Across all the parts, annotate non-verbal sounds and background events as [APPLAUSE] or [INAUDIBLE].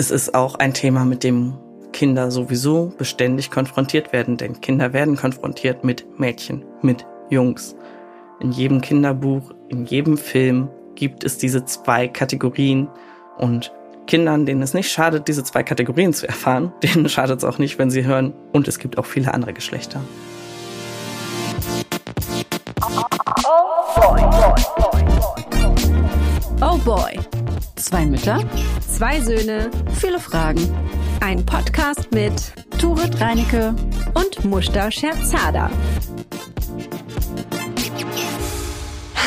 Es ist auch ein Thema, mit dem Kinder sowieso beständig konfrontiert werden, denn Kinder werden konfrontiert mit Mädchen, mit Jungs. In jedem Kinderbuch, in jedem Film gibt es diese zwei Kategorien und Kindern, denen es nicht schadet, diese zwei Kategorien zu erfahren, [LAUGHS] denen schadet es auch nicht, wenn sie hören, und es gibt auch viele andere Geschlechter. Oh boy. Zwei Mütter, zwei Söhne, viele Fragen. Ein Podcast mit Turit Reinecke und Mushta Scherzada.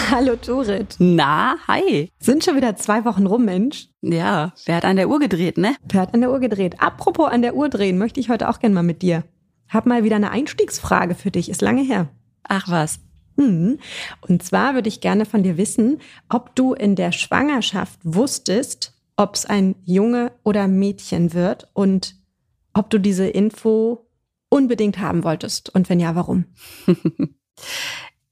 Hallo Turit. Na, hi. Sind schon wieder zwei Wochen rum, Mensch. Ja, wer hat an der Uhr gedreht, ne? Wer hat an der Uhr gedreht? Apropos an der Uhr drehen, möchte ich heute auch gern mal mit dir. Hab mal wieder eine Einstiegsfrage für dich, ist lange her. Ach was. Hm. Und zwar würde ich gerne von dir wissen, ob du in der Schwangerschaft wusstest, ob es ein Junge oder Mädchen wird und ob du diese Info unbedingt haben wolltest und wenn ja, warum? [LAUGHS]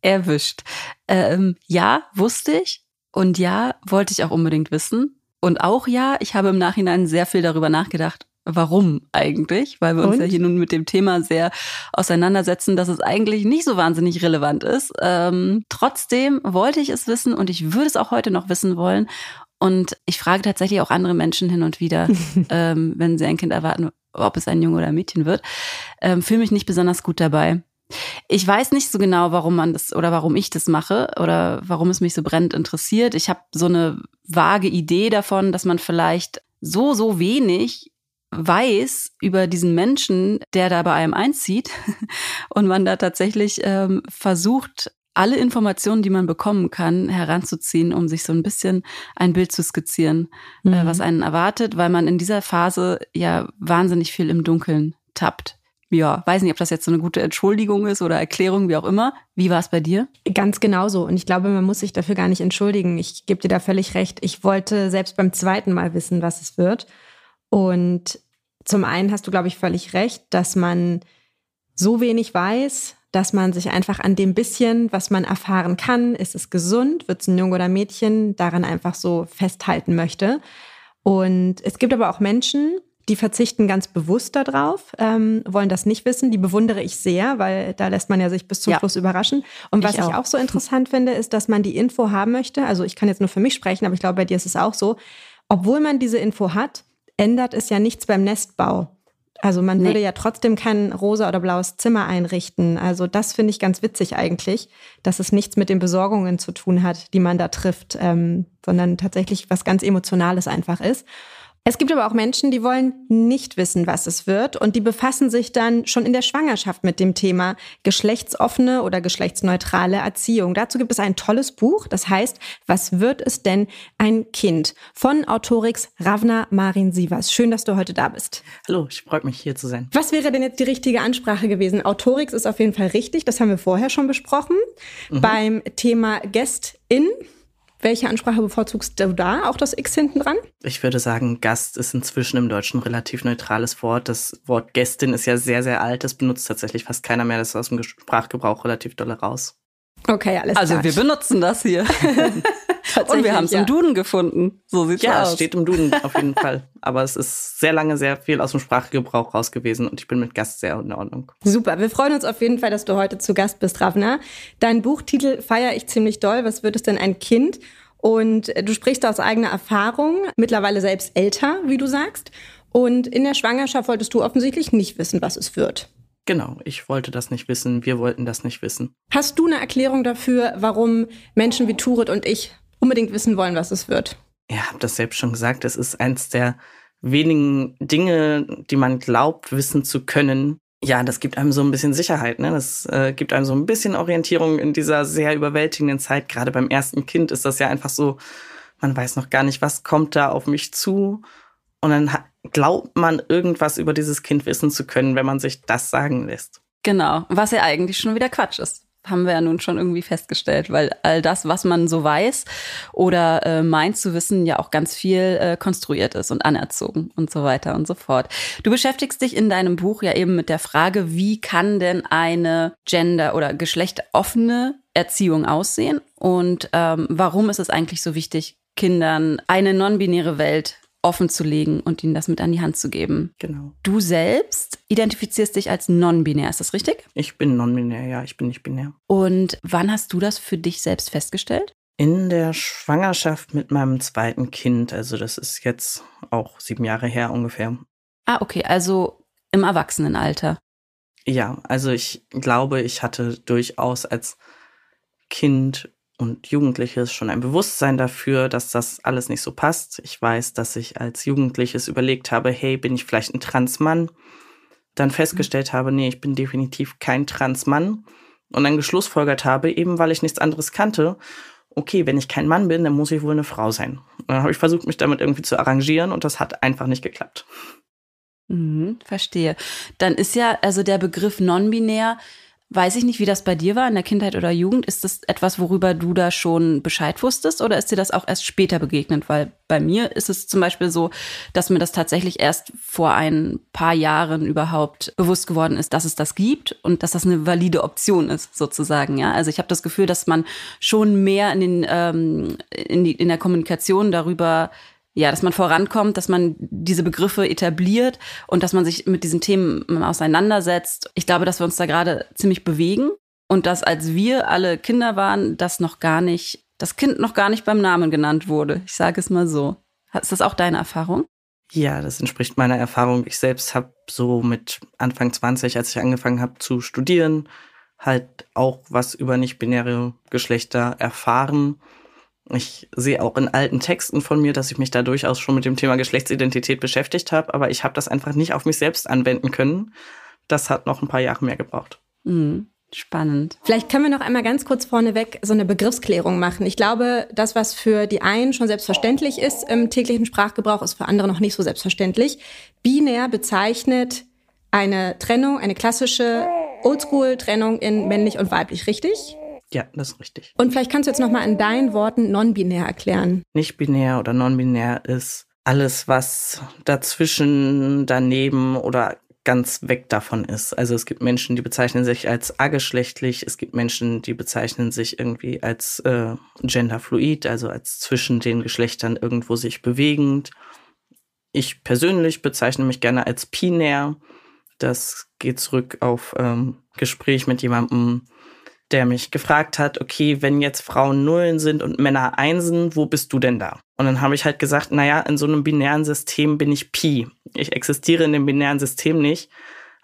Erwischt. Ähm, ja, wusste ich und ja, wollte ich auch unbedingt wissen. Und auch ja, ich habe im Nachhinein sehr viel darüber nachgedacht, warum eigentlich, weil wir uns Und? ja hier nun mit dem Thema sehr auseinandersetzen, dass es eigentlich nicht so wahnsinnig relevant ist. Ähm, trotzdem wollte ich es wissen und ich würde es auch heute noch wissen wollen. Und ich frage tatsächlich auch andere Menschen hin und wieder, [LAUGHS] ähm, wenn sie ein Kind erwarten, ob es ein Junge oder ein Mädchen wird. Ähm, Fühle mich nicht besonders gut dabei. Ich weiß nicht so genau, warum man das oder warum ich das mache oder warum es mich so brennend interessiert. Ich habe so eine vage Idee davon, dass man vielleicht so, so wenig weiß über diesen Menschen, der da bei einem einzieht [LAUGHS] und man da tatsächlich ähm, versucht, alle Informationen, die man bekommen kann, heranzuziehen, um sich so ein bisschen ein Bild zu skizzieren, äh, mhm. äh, was einen erwartet, weil man in dieser Phase ja wahnsinnig viel im Dunkeln tappt. Ja, weiß nicht, ob das jetzt so eine gute Entschuldigung ist oder Erklärung, wie auch immer. Wie war es bei dir? Ganz genauso. Und ich glaube, man muss sich dafür gar nicht entschuldigen. Ich gebe dir da völlig recht. Ich wollte selbst beim zweiten Mal wissen, was es wird. Und zum einen hast du, glaube ich, völlig recht, dass man so wenig weiß, dass man sich einfach an dem bisschen, was man erfahren kann, ist es gesund, wird es ein Junge oder Mädchen, daran einfach so festhalten möchte. Und es gibt aber auch Menschen, die verzichten ganz bewusst darauf, ähm, wollen das nicht wissen. Die bewundere ich sehr, weil da lässt man ja sich bis zum ja. Schluss überraschen. Und was ich auch. ich auch so interessant finde, ist, dass man die Info haben möchte. Also ich kann jetzt nur für mich sprechen, aber ich glaube, bei dir ist es auch so. Obwohl man diese Info hat, ändert es ja nichts beim Nestbau. Also man nee. würde ja trotzdem kein rosa oder blaues Zimmer einrichten. Also das finde ich ganz witzig eigentlich, dass es nichts mit den Besorgungen zu tun hat, die man da trifft, ähm, sondern tatsächlich was ganz Emotionales einfach ist. Es gibt aber auch Menschen, die wollen nicht wissen, was es wird und die befassen sich dann schon in der Schwangerschaft mit dem Thema geschlechtsoffene oder geschlechtsneutrale Erziehung. Dazu gibt es ein tolles Buch, das heißt, was wird es denn ein Kind? Von Autorix Ravna Marin Sivas. Schön, dass du heute da bist. Hallo, ich freue mich hier zu sein. Was wäre denn jetzt die richtige Ansprache gewesen? Autorix ist auf jeden Fall richtig, das haben wir vorher schon besprochen. Mhm. Beim Thema Guest-In welche Ansprache bevorzugst du da? Auch das X hinten dran? Ich würde sagen, Gast ist inzwischen im Deutschen ein relativ neutrales Wort. Das Wort Gästin ist ja sehr, sehr alt. Das benutzt tatsächlich fast keiner mehr. Das ist aus dem Sprachgebrauch relativ dolle raus. Okay, alles also klar. Also wir benutzen das hier. [LAUGHS] Und wir haben es ja. im Duden gefunden. So sieht's ja, aus. Ja, es steht im Duden auf jeden Fall. Aber es ist sehr lange sehr viel aus dem Sprachgebrauch raus gewesen und ich bin mit Gast sehr in Ordnung. Super, wir freuen uns auf jeden Fall, dass du heute zu Gast bist, Ravna. Dein Buchtitel feiere ich ziemlich doll. Was wird es denn ein Kind? Und du sprichst aus eigener Erfahrung, mittlerweile selbst älter, wie du sagst. Und in der Schwangerschaft wolltest du offensichtlich nicht wissen, was es wird. Genau, ich wollte das nicht wissen, wir wollten das nicht wissen. Hast du eine Erklärung dafür, warum Menschen wie Turit und ich unbedingt wissen wollen, was es wird? Ja, habe das selbst schon gesagt. Es ist eins der wenigen Dinge, die man glaubt, wissen zu können, ja, das gibt einem so ein bisschen Sicherheit, ne? Das äh, gibt einem so ein bisschen Orientierung in dieser sehr überwältigenden Zeit. Gerade beim ersten Kind ist das ja einfach so, man weiß noch gar nicht, was kommt da auf mich zu. Und dann glaubt man, irgendwas über dieses Kind wissen zu können, wenn man sich das sagen lässt. Genau, was ja eigentlich schon wieder Quatsch ist haben wir ja nun schon irgendwie festgestellt, weil all das, was man so weiß oder äh, meint zu wissen, ja auch ganz viel äh, konstruiert ist und anerzogen und so weiter und so fort. Du beschäftigst dich in deinem Buch ja eben mit der Frage, wie kann denn eine gender- oder geschlechteroffene Erziehung aussehen und ähm, warum ist es eigentlich so wichtig, Kindern eine non-binäre Welt offen zu legen und ihnen das mit an die Hand zu geben. Genau. Du selbst identifizierst dich als non-binär, ist das richtig? Ich bin non-binär, ja, ich bin nicht binär. Und wann hast du das für dich selbst festgestellt? In der Schwangerschaft mit meinem zweiten Kind, also das ist jetzt auch sieben Jahre her ungefähr. Ah, okay, also im Erwachsenenalter. Ja, also ich glaube, ich hatte durchaus als Kind und Jugendliches schon ein Bewusstsein dafür, dass das alles nicht so passt. Ich weiß, dass ich als Jugendliches überlegt habe, hey, bin ich vielleicht ein Transmann? Dann festgestellt habe, nee, ich bin definitiv kein Transmann. Und dann geschlussfolgert habe, eben weil ich nichts anderes kannte, okay, wenn ich kein Mann bin, dann muss ich wohl eine Frau sein. Und dann habe ich versucht, mich damit irgendwie zu arrangieren und das hat einfach nicht geklappt. Mhm, verstehe. Dann ist ja also der Begriff non-binär Weiß ich nicht, wie das bei dir war in der Kindheit oder Jugend. Ist das etwas, worüber du da schon Bescheid wusstest oder ist dir das auch erst später begegnet? Weil bei mir ist es zum Beispiel so, dass mir das tatsächlich erst vor ein paar Jahren überhaupt bewusst geworden ist, dass es das gibt und dass das eine valide Option ist, sozusagen. Ja, also ich habe das Gefühl, dass man schon mehr in den ähm, in, die, in der Kommunikation darüber ja, dass man vorankommt, dass man diese Begriffe etabliert und dass man sich mit diesen Themen auseinandersetzt. Ich glaube, dass wir uns da gerade ziemlich bewegen und dass als wir alle Kinder waren, das noch gar nicht, das Kind noch gar nicht beim Namen genannt wurde. Ich sage es mal so. Ist das auch deine Erfahrung? Ja, das entspricht meiner Erfahrung. Ich selbst habe so mit Anfang 20, als ich angefangen habe zu studieren, halt auch was über nicht-binäre Geschlechter erfahren ich sehe auch in alten Texten von mir, dass ich mich da durchaus schon mit dem Thema Geschlechtsidentität beschäftigt habe, aber ich habe das einfach nicht auf mich selbst anwenden können. Das hat noch ein paar Jahre mehr gebraucht. Mhm. Spannend. Vielleicht können wir noch einmal ganz kurz vorneweg so eine Begriffsklärung machen. Ich glaube, das, was für die einen schon selbstverständlich ist im täglichen Sprachgebrauch, ist für andere noch nicht so selbstverständlich. Binär bezeichnet eine Trennung, eine klassische Oldschool-Trennung in männlich und weiblich, richtig? Ja, das ist richtig. Und vielleicht kannst du jetzt nochmal in deinen Worten non-binär erklären. Nicht binär oder non-binär ist alles, was dazwischen, daneben oder ganz weg davon ist. Also es gibt Menschen, die bezeichnen sich als ageschlechtlich, es gibt Menschen, die bezeichnen sich irgendwie als äh, genderfluid, also als zwischen den Geschlechtern irgendwo sich bewegend. Ich persönlich bezeichne mich gerne als binär. Das geht zurück auf ähm, Gespräch mit jemandem, der mich gefragt hat, okay, wenn jetzt Frauen Nullen sind und Männer Einsen, wo bist du denn da? Und dann habe ich halt gesagt, naja, in so einem binären System bin ich Pi. Ich existiere in dem binären System nicht.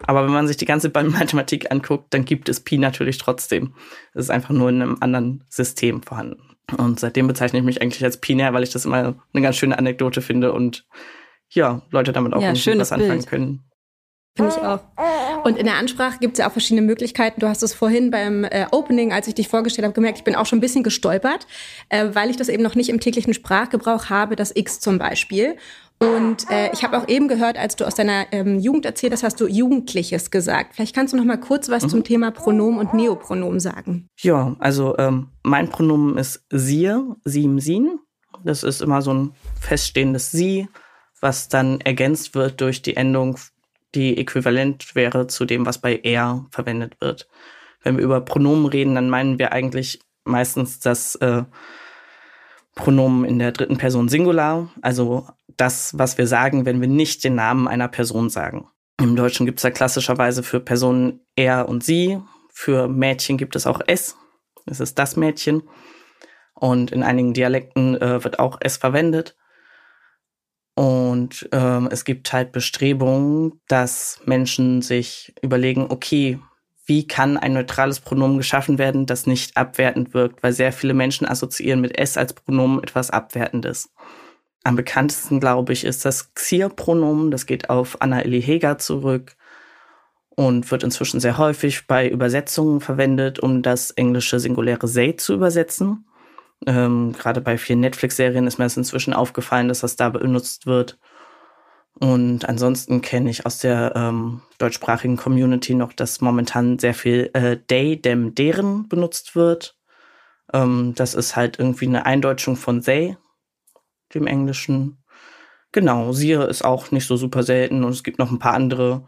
Aber wenn man sich die ganze [LAUGHS] Mathematik anguckt, dann gibt es Pi natürlich trotzdem. Es ist einfach nur in einem anderen System vorhanden. Und seitdem bezeichne ich mich eigentlich als binär, weil ich das immer eine ganz schöne Anekdote finde und ja, Leute damit auch ja, was anfangen Bild. können. Finde ich auch. Und in der Ansprache gibt es ja auch verschiedene Möglichkeiten. Du hast es vorhin beim äh, Opening, als ich dich vorgestellt habe, gemerkt, ich bin auch schon ein bisschen gestolpert, äh, weil ich das eben noch nicht im täglichen Sprachgebrauch habe, das X zum Beispiel. Und äh, ich habe auch eben gehört, als du aus deiner ähm, Jugend erzählt hast, hast du Jugendliches gesagt. Vielleicht kannst du noch mal kurz was mhm. zum Thema Pronomen und Neopronomen sagen. Ja, also ähm, mein Pronomen ist sie, sie im sin. Das ist immer so ein feststehendes sie, was dann ergänzt wird durch die Endung die äquivalent wäre zu dem, was bei er verwendet wird. Wenn wir über Pronomen reden, dann meinen wir eigentlich meistens das äh, Pronomen in der dritten Person Singular, also das, was wir sagen, wenn wir nicht den Namen einer Person sagen. Im Deutschen gibt es da klassischerweise für Personen er und sie, für Mädchen gibt es auch es, es ist das Mädchen. Und in einigen Dialekten äh, wird auch es verwendet. Und ähm, es gibt halt Bestrebungen, dass Menschen sich überlegen, okay, wie kann ein neutrales Pronomen geschaffen werden, das nicht abwertend wirkt, weil sehr viele Menschen assoziieren mit es als Pronomen etwas Abwertendes. Am bekanntesten, glaube ich, ist das Xir-Pronomen. Das geht auf Anna Eli Heger zurück und wird inzwischen sehr häufig bei Übersetzungen verwendet, um das englische singuläre they zu übersetzen. Ähm, Gerade bei vielen Netflix-Serien ist mir das inzwischen aufgefallen, dass das da benutzt wird. Und ansonsten kenne ich aus der ähm, deutschsprachigen Community noch, dass momentan sehr viel äh, they, them, deren benutzt wird. Ähm, das ist halt irgendwie eine Eindeutschung von they, dem Englischen. Genau, siehe ist auch nicht so super selten und es gibt noch ein paar andere.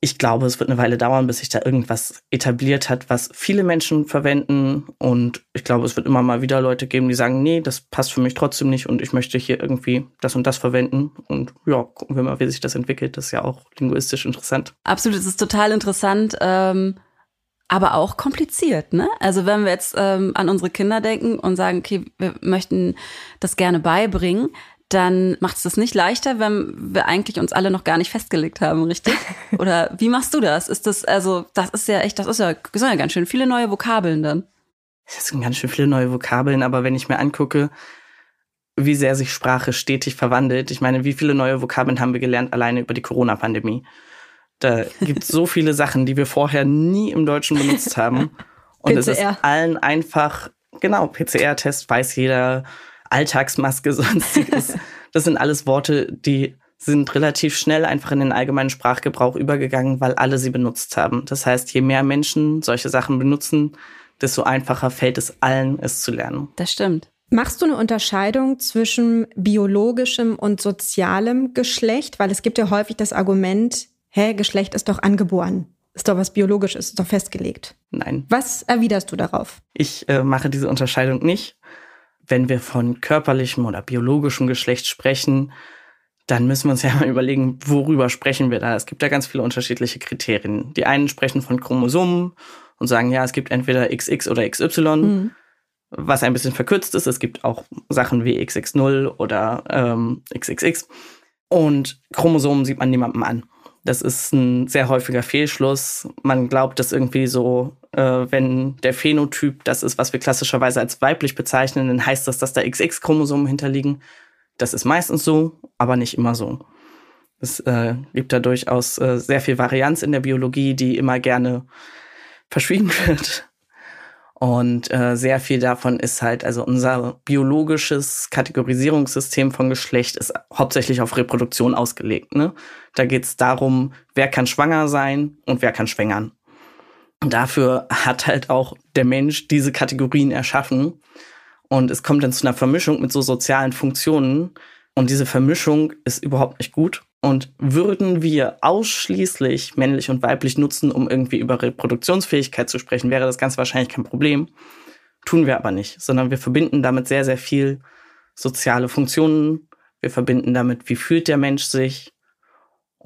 Ich glaube, es wird eine Weile dauern, bis sich da irgendwas etabliert hat, was viele Menschen verwenden. Und ich glaube, es wird immer mal wieder Leute geben, die sagen, nee, das passt für mich trotzdem nicht und ich möchte hier irgendwie das und das verwenden. Und ja, gucken wir mal, wie sich das entwickelt. Das ist ja auch linguistisch interessant. Absolut, es ist total interessant. Ähm aber auch kompliziert, ne? Also wenn wir jetzt ähm, an unsere Kinder denken und sagen, okay, wir möchten das gerne beibringen, dann macht es das nicht leichter, wenn wir eigentlich uns alle noch gar nicht festgelegt haben, richtig? [LAUGHS] Oder wie machst du das? Ist das, also, das ist ja echt, das ist ja, das sind ja ganz schön viele neue Vokabeln dann. Das sind ganz schön viele neue Vokabeln, aber wenn ich mir angucke, wie sehr sich Sprache stetig verwandelt, ich meine, wie viele neue Vokabeln haben wir gelernt alleine über die Corona-Pandemie? Da gibt es so viele Sachen, die wir vorher nie im Deutschen benutzt haben. [LAUGHS] Und PCR. es ist allen einfach, genau, PCR-Test weiß jeder, Alltagsmaske, [LAUGHS] sonstiges. Das sind alles Worte, die sind relativ schnell einfach in den allgemeinen Sprachgebrauch übergegangen, weil alle sie benutzt haben. Das heißt, je mehr Menschen solche Sachen benutzen, desto einfacher fällt es allen, es zu lernen. Das stimmt. Machst du eine Unterscheidung zwischen biologischem und sozialem Geschlecht? Weil es gibt ja häufig das Argument, hä, Geschlecht ist doch angeboren. Ist doch was Biologisches, ist doch festgelegt. Nein. Was erwiderst du darauf? Ich äh, mache diese Unterscheidung nicht wenn wir von körperlichem oder biologischem Geschlecht sprechen, dann müssen wir uns ja [LAUGHS] mal überlegen, worüber sprechen wir da. Es gibt da ganz viele unterschiedliche Kriterien. Die einen sprechen von Chromosomen und sagen, ja, es gibt entweder XX oder XY, mhm. was ein bisschen verkürzt ist. Es gibt auch Sachen wie XX0 oder ähm, XXX. Und Chromosomen sieht man niemandem an. Das ist ein sehr häufiger Fehlschluss. Man glaubt, dass irgendwie so, wenn der Phänotyp das ist, was wir klassischerweise als weiblich bezeichnen, dann heißt das, dass da XX-Chromosomen hinterliegen. Das ist meistens so, aber nicht immer so. Es äh, gibt da durchaus äh, sehr viel Varianz in der Biologie, die immer gerne verschwiegen [LAUGHS] wird. Und äh, sehr viel davon ist halt, also unser biologisches Kategorisierungssystem von Geschlecht ist hauptsächlich auf Reproduktion ausgelegt. Ne? Da geht es darum, wer kann schwanger sein und wer kann schwängern. Und dafür hat halt auch der Mensch diese Kategorien erschaffen. Und es kommt dann zu einer Vermischung mit so sozialen Funktionen. Und diese Vermischung ist überhaupt nicht gut. Und würden wir ausschließlich männlich und weiblich nutzen, um irgendwie über Reproduktionsfähigkeit zu sprechen, wäre das ganz wahrscheinlich kein Problem. Tun wir aber nicht, sondern wir verbinden damit sehr, sehr viel soziale Funktionen. Wir verbinden damit, wie fühlt der Mensch sich.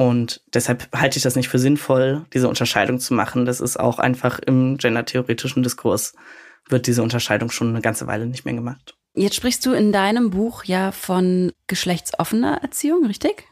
Und deshalb halte ich das nicht für sinnvoll, diese Unterscheidung zu machen. Das ist auch einfach im gendertheoretischen Diskurs wird diese Unterscheidung schon eine ganze Weile nicht mehr gemacht. Jetzt sprichst du in deinem Buch ja von geschlechtsoffener Erziehung, richtig?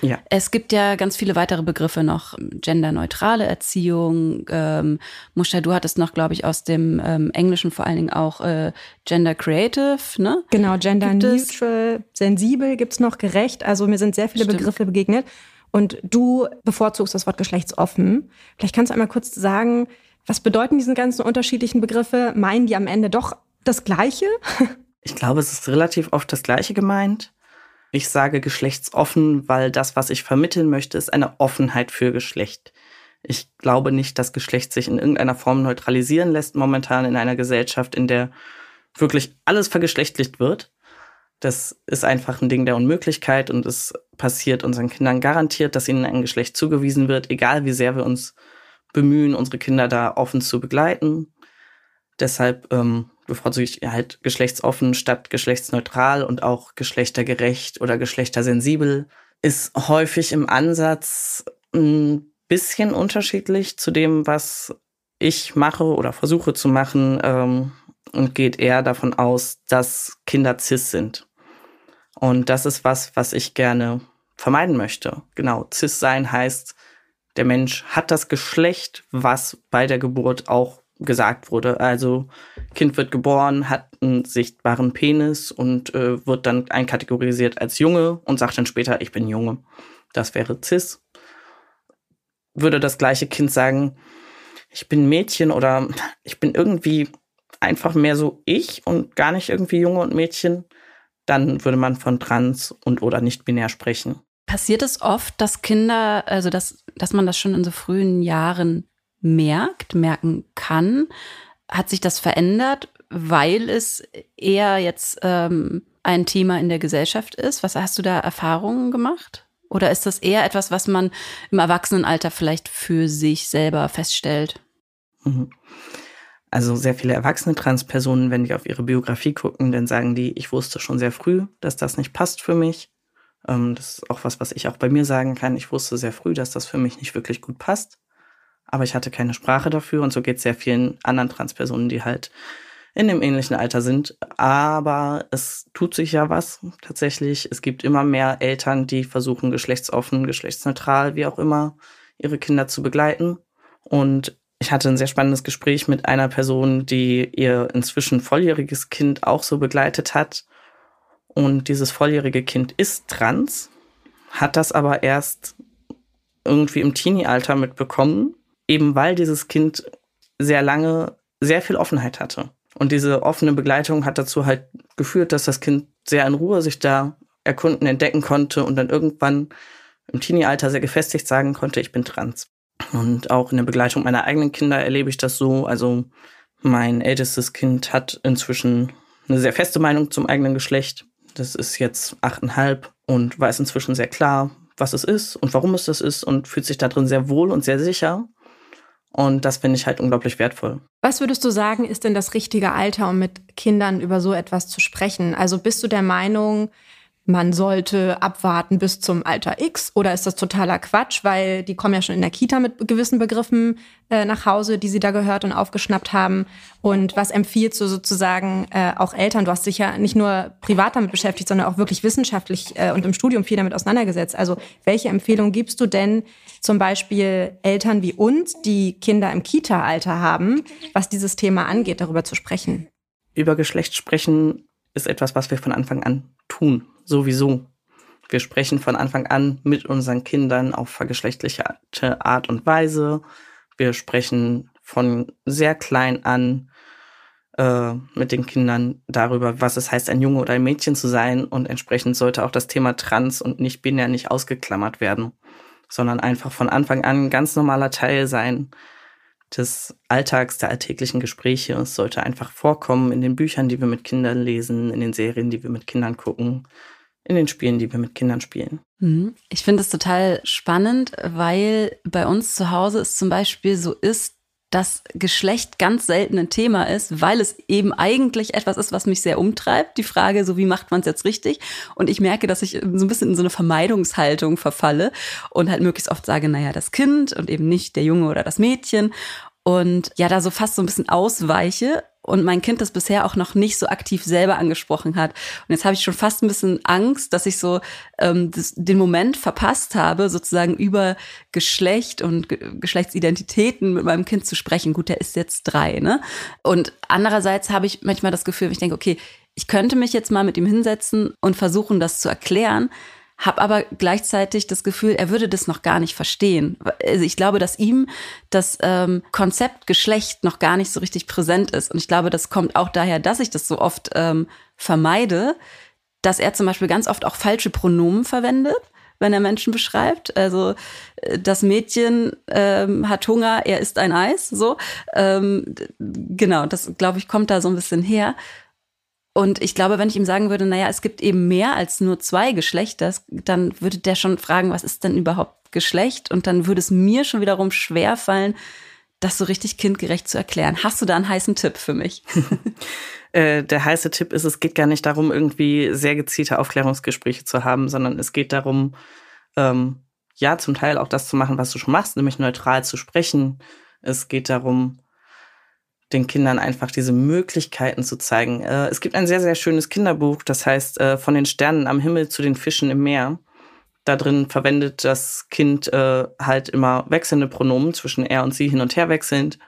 Ja. Es gibt ja ganz viele weitere Begriffe noch. Genderneutrale Erziehung. Ähm, Muscha, du hattest noch, glaube ich, aus dem ähm, Englischen vor allen Dingen auch äh, Gender Creative, ne? Genau, Gender Neutral, sensibel gibt's noch, gerecht. Also mir sind sehr viele Stimmt. Begriffe begegnet. Und du bevorzugst das Wort geschlechtsoffen. Vielleicht kannst du einmal kurz sagen, was bedeuten diese ganzen unterschiedlichen Begriffe? Meinen die am Ende doch das Gleiche? [LAUGHS] Ich glaube, es ist relativ oft das Gleiche gemeint. Ich sage geschlechtsoffen, weil das, was ich vermitteln möchte, ist eine Offenheit für Geschlecht. Ich glaube nicht, dass Geschlecht sich in irgendeiner Form neutralisieren lässt momentan in einer Gesellschaft, in der wirklich alles vergeschlechtlicht wird. Das ist einfach ein Ding der Unmöglichkeit und es passiert unseren Kindern garantiert, dass ihnen ein Geschlecht zugewiesen wird, egal wie sehr wir uns bemühen, unsere Kinder da offen zu begleiten. Deshalb ähm, bevorzuge ich halt geschlechtsoffen statt geschlechtsneutral und auch geschlechtergerecht oder geschlechtersensibel. Ist häufig im Ansatz ein bisschen unterschiedlich zu dem, was ich mache oder versuche zu machen ähm, und geht eher davon aus, dass Kinder cis sind. Und das ist was, was ich gerne vermeiden möchte. Genau, cis sein heißt, der Mensch hat das Geschlecht, was bei der Geburt auch gesagt wurde. Also Kind wird geboren, hat einen sichtbaren Penis und äh, wird dann einkategorisiert als Junge und sagt dann später, ich bin Junge. Das wäre cis. Würde das gleiche Kind sagen, ich bin Mädchen oder ich bin irgendwie einfach mehr so ich und gar nicht irgendwie Junge und Mädchen, dann würde man von trans und oder nicht binär sprechen. Passiert es oft, dass Kinder, also dass, dass man das schon in so frühen Jahren merkt, merken kann. Hat sich das verändert, weil es eher jetzt ähm, ein Thema in der Gesellschaft ist? Was hast du da Erfahrungen gemacht? Oder ist das eher etwas, was man im Erwachsenenalter vielleicht für sich selber feststellt? Mhm. Also sehr viele erwachsene Transpersonen, wenn die auf ihre Biografie gucken, dann sagen die, ich wusste schon sehr früh, dass das nicht passt für mich. Ähm, das ist auch was, was ich auch bei mir sagen kann. Ich wusste sehr früh, dass das für mich nicht wirklich gut passt. Aber ich hatte keine Sprache dafür und so geht es sehr vielen anderen Transpersonen, die halt in dem ähnlichen Alter sind. Aber es tut sich ja was tatsächlich. Es gibt immer mehr Eltern, die versuchen, geschlechtsoffen, geschlechtsneutral, wie auch immer, ihre Kinder zu begleiten. Und ich hatte ein sehr spannendes Gespräch mit einer Person, die ihr inzwischen volljähriges Kind auch so begleitet hat. Und dieses volljährige Kind ist trans, hat das aber erst irgendwie im Teenie-Alter mitbekommen, eben weil dieses Kind sehr lange sehr viel Offenheit hatte. Und diese offene Begleitung hat dazu halt geführt, dass das Kind sehr in Ruhe sich da erkunden, entdecken konnte und dann irgendwann im Teenie-Alter sehr gefestigt sagen konnte, ich bin trans. Und auch in der Begleitung meiner eigenen Kinder erlebe ich das so. Also mein ältestes Kind hat inzwischen eine sehr feste Meinung zum eigenen Geschlecht. Das ist jetzt achteinhalb und weiß inzwischen sehr klar, was es ist und warum es das ist und fühlt sich da drin sehr wohl und sehr sicher. Und das finde ich halt unglaublich wertvoll. Was würdest du sagen, ist denn das richtige Alter, um mit Kindern über so etwas zu sprechen? Also bist du der Meinung, man sollte abwarten bis zum Alter X oder ist das totaler Quatsch, weil die kommen ja schon in der Kita mit gewissen Begriffen äh, nach Hause, die sie da gehört und aufgeschnappt haben. Und was empfiehlst du sozusagen äh, auch Eltern? Du hast dich ja nicht nur privat damit beschäftigt, sondern auch wirklich wissenschaftlich äh, und im Studium viel damit auseinandergesetzt. Also welche Empfehlung gibst du denn zum Beispiel Eltern wie uns, die Kinder im Kita-Alter haben, was dieses Thema angeht, darüber zu sprechen? Über Geschlecht sprechen ist etwas, was wir von Anfang an tun sowieso. Wir sprechen von Anfang an mit unseren Kindern auf vergeschlechtliche Art und Weise. Wir sprechen von sehr klein an äh, mit den Kindern darüber, was es heißt, ein Junge oder ein Mädchen zu sein. Und entsprechend sollte auch das Thema Trans und nicht binär nicht ausgeklammert werden, sondern einfach von Anfang an ein ganz normaler Teil sein des Alltags, der alltäglichen Gespräche. Es sollte einfach vorkommen in den Büchern, die wir mit Kindern lesen, in den Serien, die wir mit Kindern gucken in den Spielen, die wir mit Kindern spielen. Mhm. Ich finde es total spannend, weil bei uns zu Hause es zum Beispiel so ist, dass Geschlecht ganz selten ein Thema ist, weil es eben eigentlich etwas ist, was mich sehr umtreibt. Die Frage, so wie macht man es jetzt richtig? Und ich merke, dass ich so ein bisschen in so eine Vermeidungshaltung verfalle und halt möglichst oft sage, naja, das Kind und eben nicht der Junge oder das Mädchen. Und ja, da so fast so ein bisschen ausweiche und mein Kind das bisher auch noch nicht so aktiv selber angesprochen hat. Und jetzt habe ich schon fast ein bisschen Angst, dass ich so ähm, das, den Moment verpasst habe, sozusagen über Geschlecht und Ge Geschlechtsidentitäten mit meinem Kind zu sprechen. Gut, der ist jetzt drei, ne? Und andererseits habe ich manchmal das Gefühl, ich denke, okay, ich könnte mich jetzt mal mit ihm hinsetzen und versuchen, das zu erklären habe aber gleichzeitig das Gefühl, er würde das noch gar nicht verstehen. Also ich glaube, dass ihm das ähm, Konzept Geschlecht noch gar nicht so richtig präsent ist. Und ich glaube, das kommt auch daher, dass ich das so oft ähm, vermeide, dass er zum Beispiel ganz oft auch falsche Pronomen verwendet wenn er Menschen beschreibt. Also äh, das Mädchen ähm, hat Hunger, er isst ein Eis. So ähm, genau, das glaube ich kommt da so ein bisschen her. Und ich glaube, wenn ich ihm sagen würde, naja, es gibt eben mehr als nur zwei Geschlechter, dann würde der schon fragen, was ist denn überhaupt Geschlecht? Und dann würde es mir schon wiederum schwer fallen, das so richtig kindgerecht zu erklären. Hast du da einen heißen Tipp für mich? [LAUGHS] Äh, der heiße Tipp ist, es geht gar nicht darum, irgendwie sehr gezielte Aufklärungsgespräche zu haben, sondern es geht darum, ähm, ja, zum Teil auch das zu machen, was du schon machst, nämlich neutral zu sprechen. Es geht darum, den Kindern einfach diese Möglichkeiten zu zeigen. Äh, es gibt ein sehr, sehr schönes Kinderbuch, das heißt äh, Von den Sternen am Himmel zu den Fischen im Meer. Da drin verwendet das Kind äh, halt immer wechselnde Pronomen zwischen er und sie hin und her wechselnd.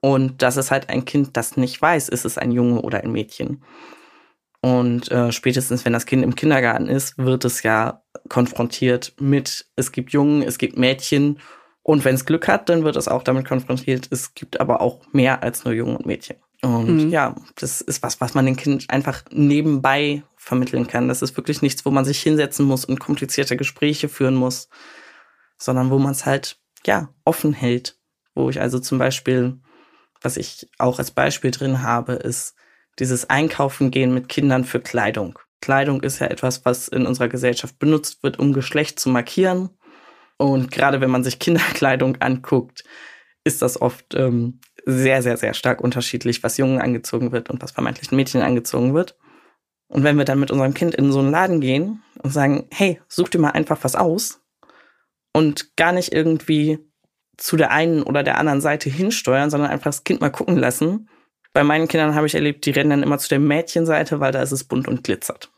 Und das ist halt ein Kind, das nicht weiß, ist es ein Junge oder ein Mädchen. Und äh, spätestens, wenn das Kind im Kindergarten ist, wird es ja konfrontiert mit, es gibt Jungen, es gibt Mädchen und wenn es Glück hat, dann wird es auch damit konfrontiert. Es gibt aber auch mehr als nur Jungen und Mädchen. Und mhm. ja, das ist was, was man den Kind einfach nebenbei vermitteln kann. Das ist wirklich nichts, wo man sich hinsetzen muss und komplizierte Gespräche führen muss, sondern wo man es halt, ja, offen hält. Wo ich also zum Beispiel, was ich auch als Beispiel drin habe, ist dieses Einkaufen gehen mit Kindern für Kleidung. Kleidung ist ja etwas, was in unserer Gesellschaft benutzt wird, um Geschlecht zu markieren. Und gerade wenn man sich Kinderkleidung [LAUGHS] anguckt, ist das oft ähm, sehr, sehr, sehr stark unterschiedlich, was Jungen angezogen wird und was vermeintlich Mädchen angezogen wird. Und wenn wir dann mit unserem Kind in so einen Laden gehen und sagen, hey, such dir mal einfach was aus und gar nicht irgendwie zu der einen oder der anderen Seite hinsteuern, sondern einfach das Kind mal gucken lassen. Bei meinen Kindern habe ich erlebt, die rennen dann immer zu der Mädchenseite, weil da ist es bunt und glitzert.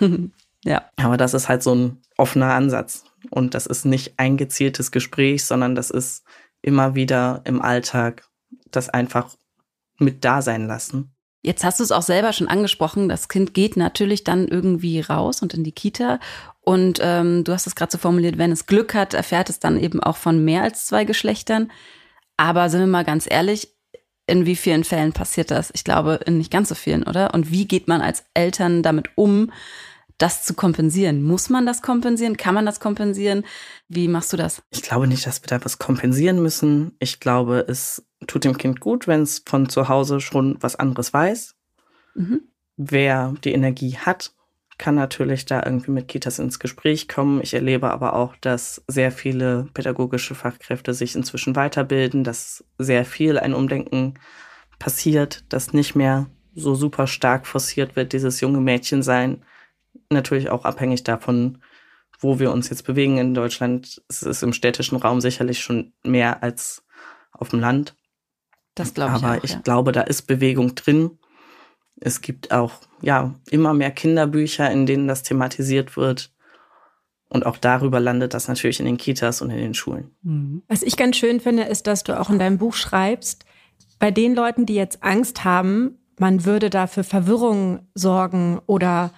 [LAUGHS] ja. Aber das ist halt so ein offener Ansatz. Und das ist nicht ein gezieltes Gespräch, sondern das ist immer wieder im Alltag das einfach mit da sein lassen. Jetzt hast du es auch selber schon angesprochen, das Kind geht natürlich dann irgendwie raus und in die Kita. Und ähm, du hast es gerade so formuliert, wenn es Glück hat, erfährt es dann eben auch von mehr als zwei Geschlechtern. Aber sind wir mal ganz ehrlich, in wie vielen Fällen passiert das? Ich glaube, in nicht ganz so vielen, oder? Und wie geht man als Eltern damit um, das zu kompensieren? Muss man das kompensieren? Kann man das kompensieren? Wie machst du das? Ich glaube nicht, dass wir da was kompensieren müssen. Ich glaube, es tut dem Kind gut, wenn es von zu Hause schon was anderes weiß. Mhm. Wer die Energie hat, kann natürlich da irgendwie mit Kitas ins Gespräch kommen. Ich erlebe aber auch, dass sehr viele pädagogische Fachkräfte sich inzwischen weiterbilden, dass sehr viel ein Umdenken passiert, dass nicht mehr so super stark forciert wird, dieses junge Mädchen sein, natürlich auch abhängig davon, wo wir uns jetzt bewegen in Deutschland. Es ist im städtischen Raum sicherlich schon mehr als auf dem Land. Das glaube ich. Aber auch, ich ja. glaube, da ist Bewegung drin. Es gibt auch ja immer mehr Kinderbücher, in denen das thematisiert wird. Und auch darüber landet das natürlich in den Kitas und in den Schulen. Mhm. Was ich ganz schön finde, ist, dass du auch in deinem Buch schreibst, bei den Leuten, die jetzt Angst haben, man würde da für Verwirrung sorgen oder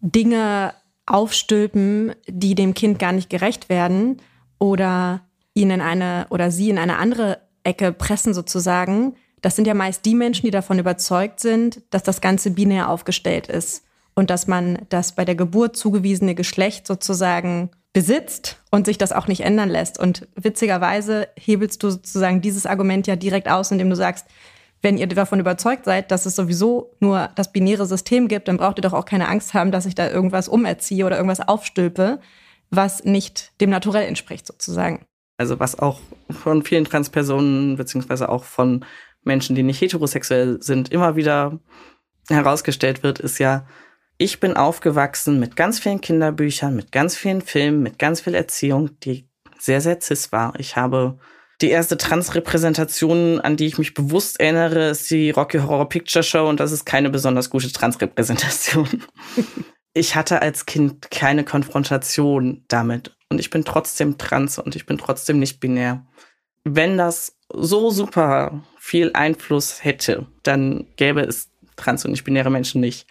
Dinge aufstülpen, die dem Kind gar nicht gerecht werden oder ihn in eine oder sie in eine andere Ecke pressen sozusagen. Das sind ja meist die Menschen, die davon überzeugt sind, dass das Ganze binär aufgestellt ist und dass man das bei der Geburt zugewiesene Geschlecht sozusagen besitzt und sich das auch nicht ändern lässt. Und witzigerweise hebelst du sozusagen dieses Argument ja direkt aus, indem du sagst, wenn ihr davon überzeugt seid, dass es sowieso nur das binäre System gibt, dann braucht ihr doch auch keine Angst haben, dass ich da irgendwas umerziehe oder irgendwas aufstülpe, was nicht dem Naturell entspricht sozusagen. Also was auch von vielen Transpersonen beziehungsweise auch von Menschen, die nicht heterosexuell sind, immer wieder herausgestellt wird, ist ja, ich bin aufgewachsen mit ganz vielen Kinderbüchern, mit ganz vielen Filmen, mit ganz viel Erziehung, die sehr, sehr cis war. Ich habe die erste Transrepräsentation, an die ich mich bewusst erinnere, ist die Rocky Horror Picture Show und das ist keine besonders gute Transrepräsentation. [LAUGHS] ich hatte als Kind keine Konfrontation damit und ich bin trotzdem trans und ich bin trotzdem nicht binär. Wenn das so super viel Einfluss hätte, dann gäbe es trans und nicht binäre Menschen nicht.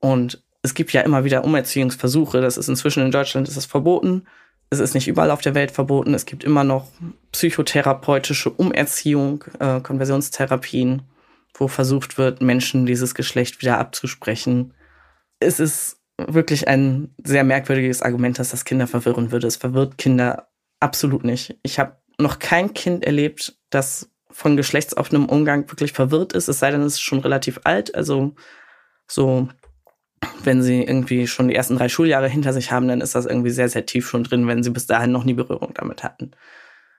Und es gibt ja immer wieder Umerziehungsversuche. Das ist inzwischen in Deutschland ist das verboten. Es ist nicht überall auf der Welt verboten. Es gibt immer noch psychotherapeutische Umerziehung, äh, Konversionstherapien, wo versucht wird, Menschen dieses Geschlecht wieder abzusprechen. Es ist wirklich ein sehr merkwürdiges Argument, dass das Kinder verwirren würde. Es verwirrt Kinder absolut nicht. Ich habe noch kein Kind erlebt, das von geschlechtsoffenem Umgang wirklich verwirrt ist, es sei denn, es ist schon relativ alt. Also so wenn sie irgendwie schon die ersten drei Schuljahre hinter sich haben, dann ist das irgendwie sehr, sehr tief schon drin, wenn sie bis dahin noch nie Berührung damit hatten.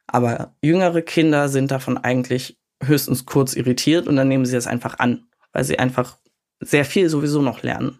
Aber jüngere Kinder sind davon eigentlich höchstens kurz irritiert und dann nehmen sie das einfach an, weil sie einfach sehr viel sowieso noch lernen.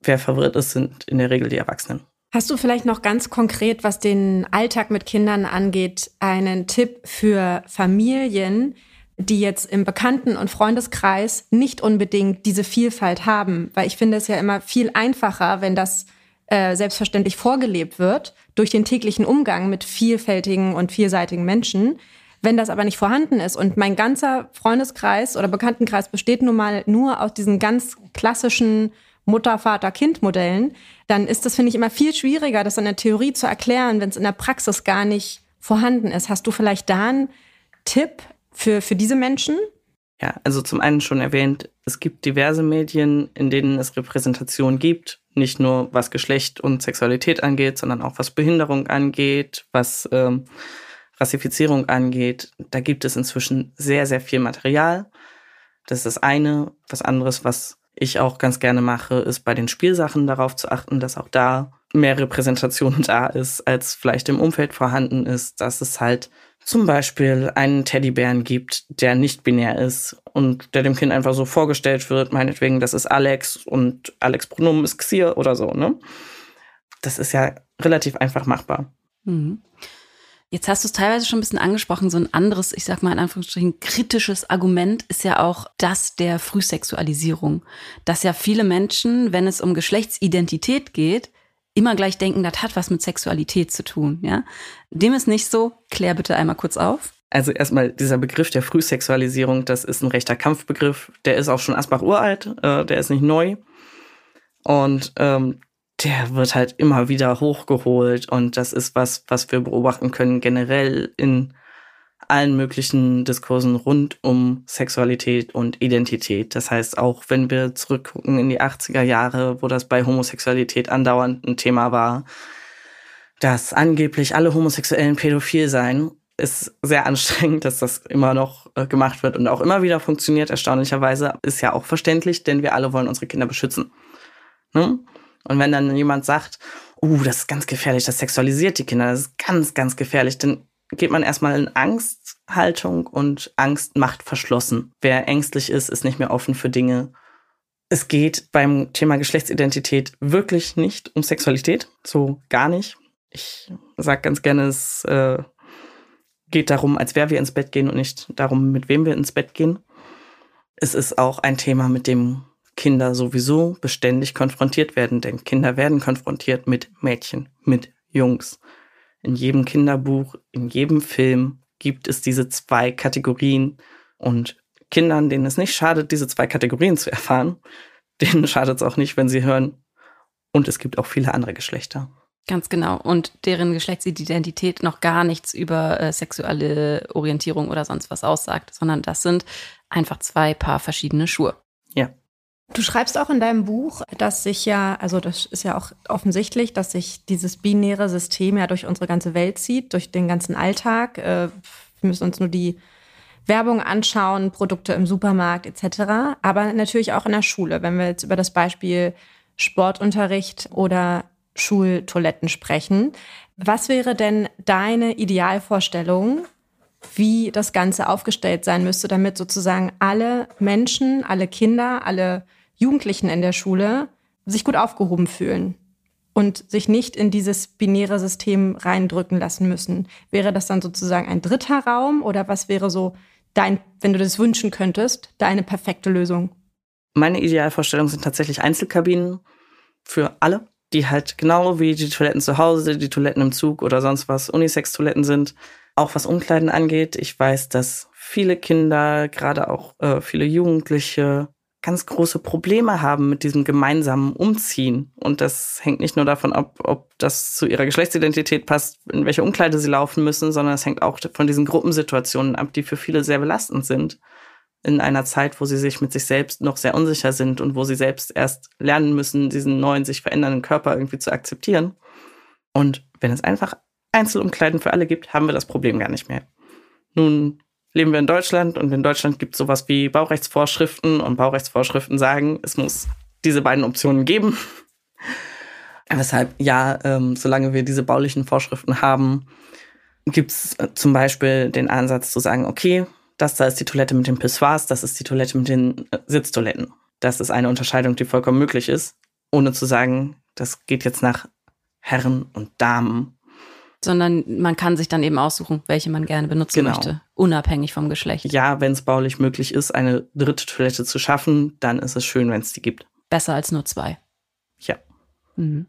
Wer verwirrt ist, sind in der Regel die Erwachsenen. Hast du vielleicht noch ganz konkret, was den Alltag mit Kindern angeht, einen Tipp für Familien, die jetzt im Bekannten- und Freundeskreis nicht unbedingt diese Vielfalt haben. Weil ich finde es ja immer viel einfacher, wenn das äh, selbstverständlich vorgelebt wird durch den täglichen Umgang mit vielfältigen und vielseitigen Menschen. Wenn das aber nicht vorhanden ist und mein ganzer Freundeskreis oder Bekanntenkreis besteht nun mal nur aus diesen ganz klassischen Mutter, Vater, Kind-Modellen, dann ist das, finde ich, immer viel schwieriger, das in der Theorie zu erklären, wenn es in der Praxis gar nicht vorhanden ist. Hast du vielleicht da einen Tipp, für, für diese Menschen? Ja, also zum einen schon erwähnt, es gibt diverse Medien, in denen es Repräsentation gibt, nicht nur was Geschlecht und Sexualität angeht, sondern auch was Behinderung angeht, was ähm, Rassifizierung angeht. Da gibt es inzwischen sehr, sehr viel Material. Das ist das eine. Was anderes, was ich auch ganz gerne mache, ist bei den Spielsachen darauf zu achten, dass auch da mehr Repräsentation [LAUGHS] da ist, als vielleicht im Umfeld vorhanden ist, dass es halt zum Beispiel einen Teddybären gibt, der nicht binär ist und der dem Kind einfach so vorgestellt wird, meinetwegen, das ist Alex und Alex Pronomen ist Xier oder so, ne? Das ist ja relativ einfach machbar. Mhm. Jetzt hast du es teilweise schon ein bisschen angesprochen, so ein anderes, ich sag mal in Anführungsstrichen, kritisches Argument ist ja auch das der Frühsexualisierung. Dass ja viele Menschen, wenn es um Geschlechtsidentität geht, immer gleich denken, das hat was mit Sexualität zu tun, ja. Dem ist nicht so. Klär bitte einmal kurz auf. Also erstmal dieser Begriff der Frühsexualisierung, das ist ein rechter Kampfbegriff. Der ist auch schon Asbach uralt, äh, der ist nicht neu. Und ähm, der wird halt immer wieder hochgeholt und das ist was, was wir beobachten können generell in allen möglichen Diskursen rund um Sexualität und Identität. Das heißt, auch wenn wir zurückgucken in die 80er Jahre, wo das bei Homosexualität andauernd ein Thema war, dass angeblich alle Homosexuellen pädophil seien, ist sehr anstrengend, dass das immer noch äh, gemacht wird und auch immer wieder funktioniert. Erstaunlicherweise ist ja auch verständlich, denn wir alle wollen unsere Kinder beschützen. Ne? Und wenn dann jemand sagt, uh, das ist ganz gefährlich, das sexualisiert die Kinder, das ist ganz, ganz gefährlich, dann geht man erstmal in Angsthaltung und Angst macht verschlossen. Wer ängstlich ist, ist nicht mehr offen für Dinge. Es geht beim Thema Geschlechtsidentität wirklich nicht um Sexualität, so gar nicht. Ich sage ganz gerne, es äh, geht darum, als wer wir ins Bett gehen und nicht darum, mit wem wir ins Bett gehen. Es ist auch ein Thema, mit dem Kinder sowieso beständig konfrontiert werden, denn Kinder werden konfrontiert mit Mädchen, mit Jungs. In jedem Kinderbuch, in jedem Film gibt es diese zwei Kategorien und Kindern, denen es nicht schadet, diese zwei Kategorien zu erfahren, [LAUGHS] denen schadet es auch nicht, wenn sie hören. Und es gibt auch viele andere Geschlechter. Ganz genau. Und deren Geschlechtsidentität noch gar nichts über äh, sexuelle Orientierung oder sonst was aussagt, sondern das sind einfach zwei Paar verschiedene Schuhe. Ja. Du schreibst auch in deinem Buch, dass sich ja, also das ist ja auch offensichtlich, dass sich dieses binäre System ja durch unsere ganze Welt zieht, durch den ganzen Alltag. Äh, wir müssen uns nur die Werbung anschauen, Produkte im Supermarkt etc., aber natürlich auch in der Schule, wenn wir jetzt über das Beispiel Sportunterricht oder Schultoiletten sprechen. Was wäre denn deine Idealvorstellung, wie das Ganze aufgestellt sein müsste, damit sozusagen alle Menschen, alle Kinder, alle Jugendlichen in der Schule sich gut aufgehoben fühlen und sich nicht in dieses binäre System reindrücken lassen müssen. Wäre das dann sozusagen ein dritter Raum oder was wäre so dein, wenn du das wünschen könntest, deine perfekte Lösung? Meine Idealvorstellung sind tatsächlich Einzelkabinen für alle, die halt genau wie die Toiletten zu Hause, die Toiletten im Zug oder sonst was Unisex-Toiletten sind. Auch was Umkleiden angeht, ich weiß, dass viele Kinder, gerade auch äh, viele Jugendliche, ganz große Probleme haben mit diesem gemeinsamen Umziehen. Und das hängt nicht nur davon ab, ob das zu ihrer Geschlechtsidentität passt, in welche Umkleide sie laufen müssen, sondern es hängt auch von diesen Gruppensituationen ab, die für viele sehr belastend sind. In einer Zeit, wo sie sich mit sich selbst noch sehr unsicher sind und wo sie selbst erst lernen müssen, diesen neuen, sich verändernden Körper irgendwie zu akzeptieren. Und wenn es einfach Einzelumkleiden für alle gibt, haben wir das Problem gar nicht mehr. Nun leben wir in Deutschland und in Deutschland gibt es sowas wie Baurechtsvorschriften und Baurechtsvorschriften sagen, es muss diese beiden Optionen geben. [LAUGHS] Weshalb, ja, ähm, solange wir diese baulichen Vorschriften haben, gibt es äh, zum Beispiel den Ansatz zu sagen, okay, das da ist die Toilette mit den Pissoirs, das ist die Toilette mit den äh, Sitztoiletten. Das ist eine Unterscheidung, die vollkommen möglich ist, ohne zu sagen, das geht jetzt nach Herren und Damen sondern man kann sich dann eben aussuchen, welche man gerne benutzen genau. möchte, unabhängig vom Geschlecht. Ja, wenn es baulich möglich ist, eine dritte Toilette zu schaffen, dann ist es schön, wenn es die gibt. Besser als nur zwei. Ja. Mhm.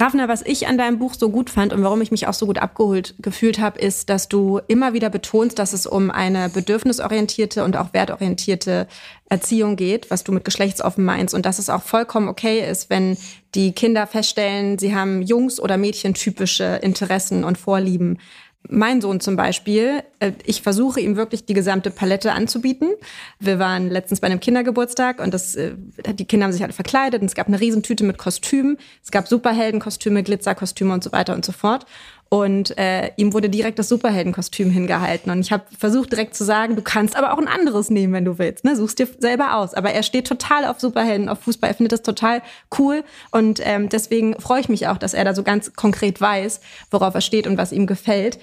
Ravna, was ich an deinem Buch so gut fand und warum ich mich auch so gut abgeholt gefühlt habe, ist, dass du immer wieder betonst, dass es um eine bedürfnisorientierte und auch wertorientierte Erziehung geht, was du mit geschlechtsoffen meinst. Und dass es auch vollkommen okay ist, wenn die Kinder feststellen, sie haben Jungs- oder Mädchentypische Interessen und Vorlieben mein Sohn zum Beispiel, äh, ich versuche ihm wirklich die gesamte Palette anzubieten. Wir waren letztens bei einem Kindergeburtstag und das, äh, die Kinder haben sich alle verkleidet und es gab eine Riesentüte mit Kostümen. Es gab Superheldenkostüme, Glitzerkostüme und so weiter und so fort. Und äh, ihm wurde direkt das Superheldenkostüm hingehalten. Und ich habe versucht direkt zu sagen, du kannst aber auch ein anderes nehmen, wenn du willst. Ne? Suchst dir selber aus. Aber er steht total auf Superhelden, auf Fußball. Er findet das total cool. Und ähm, deswegen freue ich mich auch, dass er da so ganz konkret weiß, worauf er steht und was ihm gefällt.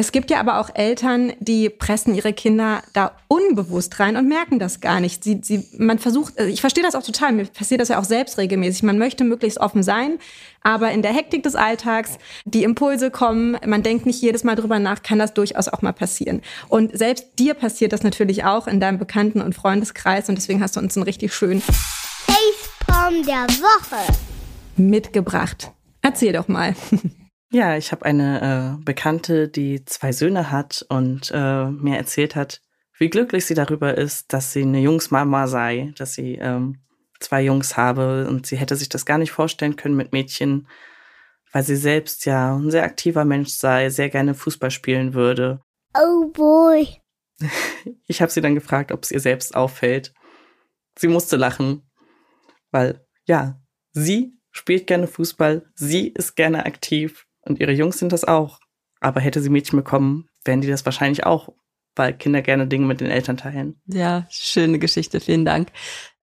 Es gibt ja aber auch Eltern, die pressen ihre Kinder da unbewusst rein und merken das gar nicht. Sie, sie, man versucht, also ich verstehe das auch total, mir passiert das ja auch selbst regelmäßig. Man möchte möglichst offen sein, aber in der Hektik des Alltags, die Impulse kommen, man denkt nicht jedes Mal drüber nach, kann das durchaus auch mal passieren. Und selbst dir passiert das natürlich auch in deinem Bekannten- und Freundeskreis und deswegen hast du uns einen richtig schönen Facepalm der Woche mitgebracht. Erzähl doch mal. [LAUGHS] Ja, ich habe eine äh, Bekannte, die zwei Söhne hat und äh, mir erzählt hat, wie glücklich sie darüber ist, dass sie eine Jungsmama sei, dass sie ähm, zwei Jungs habe und sie hätte sich das gar nicht vorstellen können mit Mädchen, weil sie selbst ja ein sehr aktiver Mensch sei, sehr gerne Fußball spielen würde. Oh boy. [LAUGHS] Ich habe sie dann gefragt, ob es ihr selbst auffällt. Sie musste lachen, weil ja, sie spielt gerne Fußball, sie ist gerne aktiv und ihre Jungs sind das auch. Aber hätte sie Mädchen bekommen, wären die das wahrscheinlich auch, weil Kinder gerne Dinge mit den Eltern teilen. Ja, schöne Geschichte, vielen Dank.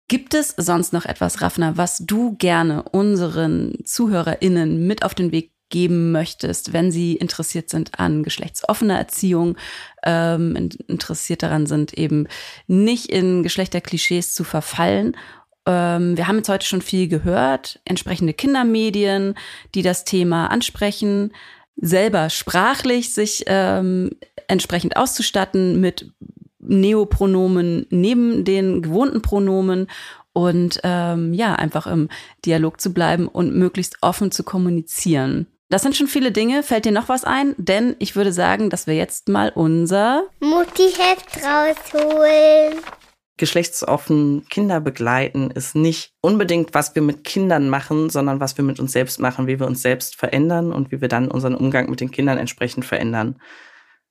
Gibt es sonst noch etwas, Raffner, was du gerne unseren ZuhörerInnen mit auf den Weg geben möchtest, wenn sie interessiert sind an geschlechtsoffener Erziehung, ähm, interessiert daran sind, eben nicht in Geschlechterklischees zu verfallen ähm, wir haben jetzt heute schon viel gehört, entsprechende Kindermedien, die das Thema ansprechen, selber sprachlich sich ähm, entsprechend auszustatten mit Neopronomen neben den gewohnten Pronomen und ähm, ja, einfach im Dialog zu bleiben und möglichst offen zu kommunizieren. Das sind schon viele Dinge. Fällt dir noch was ein? Denn ich würde sagen, dass wir jetzt mal unser Mutti-Heft rausholen. Geschlechtsoffen Kinder begleiten ist nicht unbedingt, was wir mit Kindern machen, sondern was wir mit uns selbst machen, wie wir uns selbst verändern und wie wir dann unseren Umgang mit den Kindern entsprechend verändern.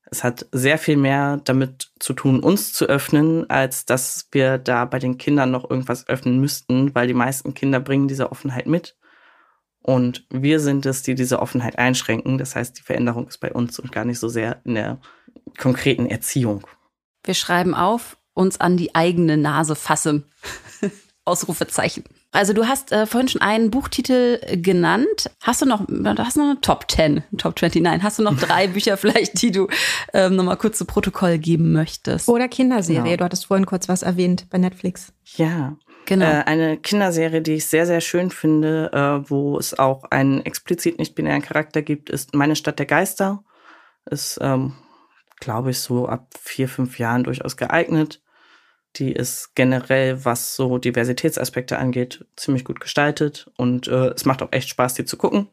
Es hat sehr viel mehr damit zu tun, uns zu öffnen, als dass wir da bei den Kindern noch irgendwas öffnen müssten, weil die meisten Kinder bringen diese Offenheit mit. Und wir sind es, die diese Offenheit einschränken. Das heißt, die Veränderung ist bei uns und gar nicht so sehr in der konkreten Erziehung. Wir schreiben auf, uns an die eigene Nase fasse. [LAUGHS] Ausrufezeichen. Also du hast äh, vorhin schon einen Buchtitel genannt. Hast du noch, hast du noch eine Top 10, Top 29? Hast du noch drei [LAUGHS] Bücher vielleicht, die du ähm, nochmal kurz zu Protokoll geben möchtest? Oder Kinderserie. Genau. Du hattest vorhin kurz was erwähnt bei Netflix. Ja, Genau. Äh, eine Kinderserie, die ich sehr, sehr schön finde, äh, wo es auch einen explizit nicht-binären Charakter gibt, ist Meine Stadt der Geister. Ist, ähm, glaube ich, so ab vier, fünf Jahren durchaus geeignet. Die ist generell, was so Diversitätsaspekte angeht, ziemlich gut gestaltet und äh, es macht auch echt Spaß, die zu gucken.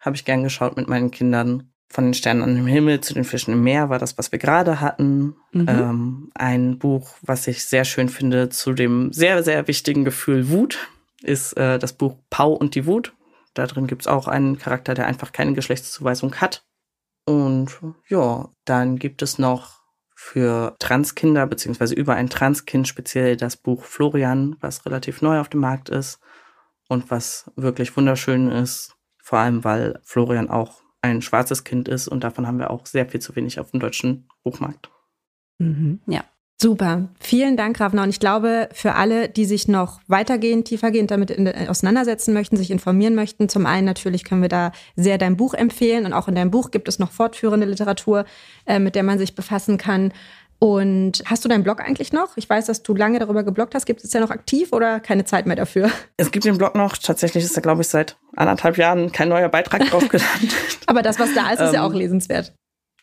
Habe ich gern geschaut mit meinen Kindern. Von den Sternen an dem Himmel zu den Fischen im Meer war das, was wir gerade hatten. Mhm. Ähm, ein Buch, was ich sehr schön finde, zu dem sehr, sehr wichtigen Gefühl Wut, ist äh, das Buch Pau und die Wut. Da drin gibt es auch einen Charakter, der einfach keine Geschlechtszuweisung hat. Und ja, dann gibt es noch für Transkinder, beziehungsweise über ein Transkind speziell das Buch Florian, was relativ neu auf dem Markt ist und was wirklich wunderschön ist. Vor allem, weil Florian auch ein schwarzes Kind ist und davon haben wir auch sehr viel zu wenig auf dem deutschen Buchmarkt. Mhm. Ja, Super. Vielen Dank, Ravna. Und ich glaube, für alle, die sich noch weitergehend, tiefergehend damit in, auseinandersetzen möchten, sich informieren möchten, zum einen natürlich können wir da sehr dein Buch empfehlen. Und auch in deinem Buch gibt es noch fortführende Literatur, äh, mit der man sich befassen kann. Und hast du deinen Blog eigentlich noch? Ich weiß, dass du lange darüber gebloggt hast. Gibt es ja noch aktiv oder keine Zeit mehr dafür? Es gibt den Blog noch. Tatsächlich ist da, glaube ich, seit anderthalb Jahren kein neuer Beitrag [LAUGHS] drauf gelandet. Aber das, was da ist, ist ja auch ähm, lesenswert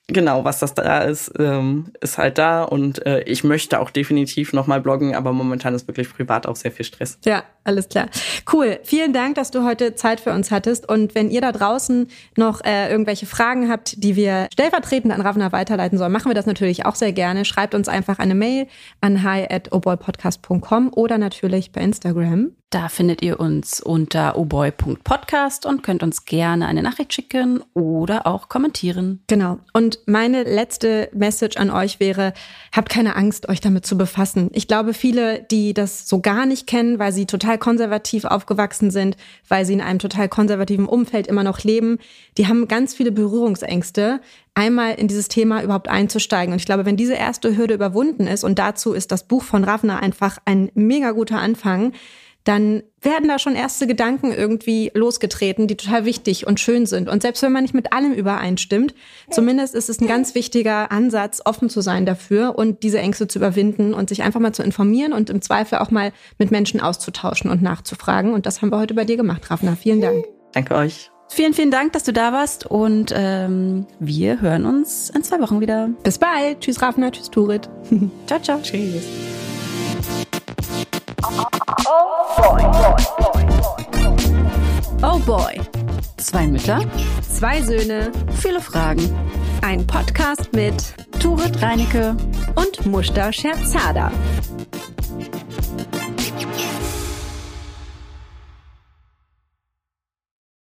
genau, was das da ist, ähm, ist halt da und äh, ich möchte auch definitiv nochmal bloggen, aber momentan ist wirklich privat auch sehr viel Stress. Ja, alles klar. Cool. Vielen Dank, dass du heute Zeit für uns hattest und wenn ihr da draußen noch äh, irgendwelche Fragen habt, die wir stellvertretend an Ravna weiterleiten sollen, machen wir das natürlich auch sehr gerne. Schreibt uns einfach eine Mail an hi at oboypodcast.com oder natürlich bei Instagram. Da findet ihr uns unter oboy.podcast und könnt uns gerne eine Nachricht schicken oder auch kommentieren. Genau. Und meine letzte Message an euch wäre, habt keine Angst, euch damit zu befassen. Ich glaube, viele, die das so gar nicht kennen, weil sie total total konservativ aufgewachsen sind, weil sie in einem total konservativen Umfeld immer noch leben. Die haben ganz viele Berührungsängste, einmal in dieses Thema überhaupt einzusteigen. Und ich glaube, wenn diese erste Hürde überwunden ist, und dazu ist das Buch von Ravna einfach ein mega guter Anfang, dann werden da schon erste Gedanken irgendwie losgetreten, die total wichtig und schön sind. Und selbst wenn man nicht mit allem übereinstimmt, zumindest ist es ein ganz wichtiger Ansatz, offen zu sein dafür und diese Ängste zu überwinden und sich einfach mal zu informieren und im Zweifel auch mal mit Menschen auszutauschen und nachzufragen. Und das haben wir heute bei dir gemacht, Rafna. Vielen Dank. Danke euch. Vielen, vielen Dank, dass du da warst und ähm, wir hören uns in zwei Wochen wieder. Bis bald. Tschüss, Rafna. Tschüss, Turit. ciao, ciao. Tschüss. Oh boy. Zwei Mütter, zwei Söhne, viele Fragen. Ein Podcast mit Turit Reinecke und Mushta Scherzada.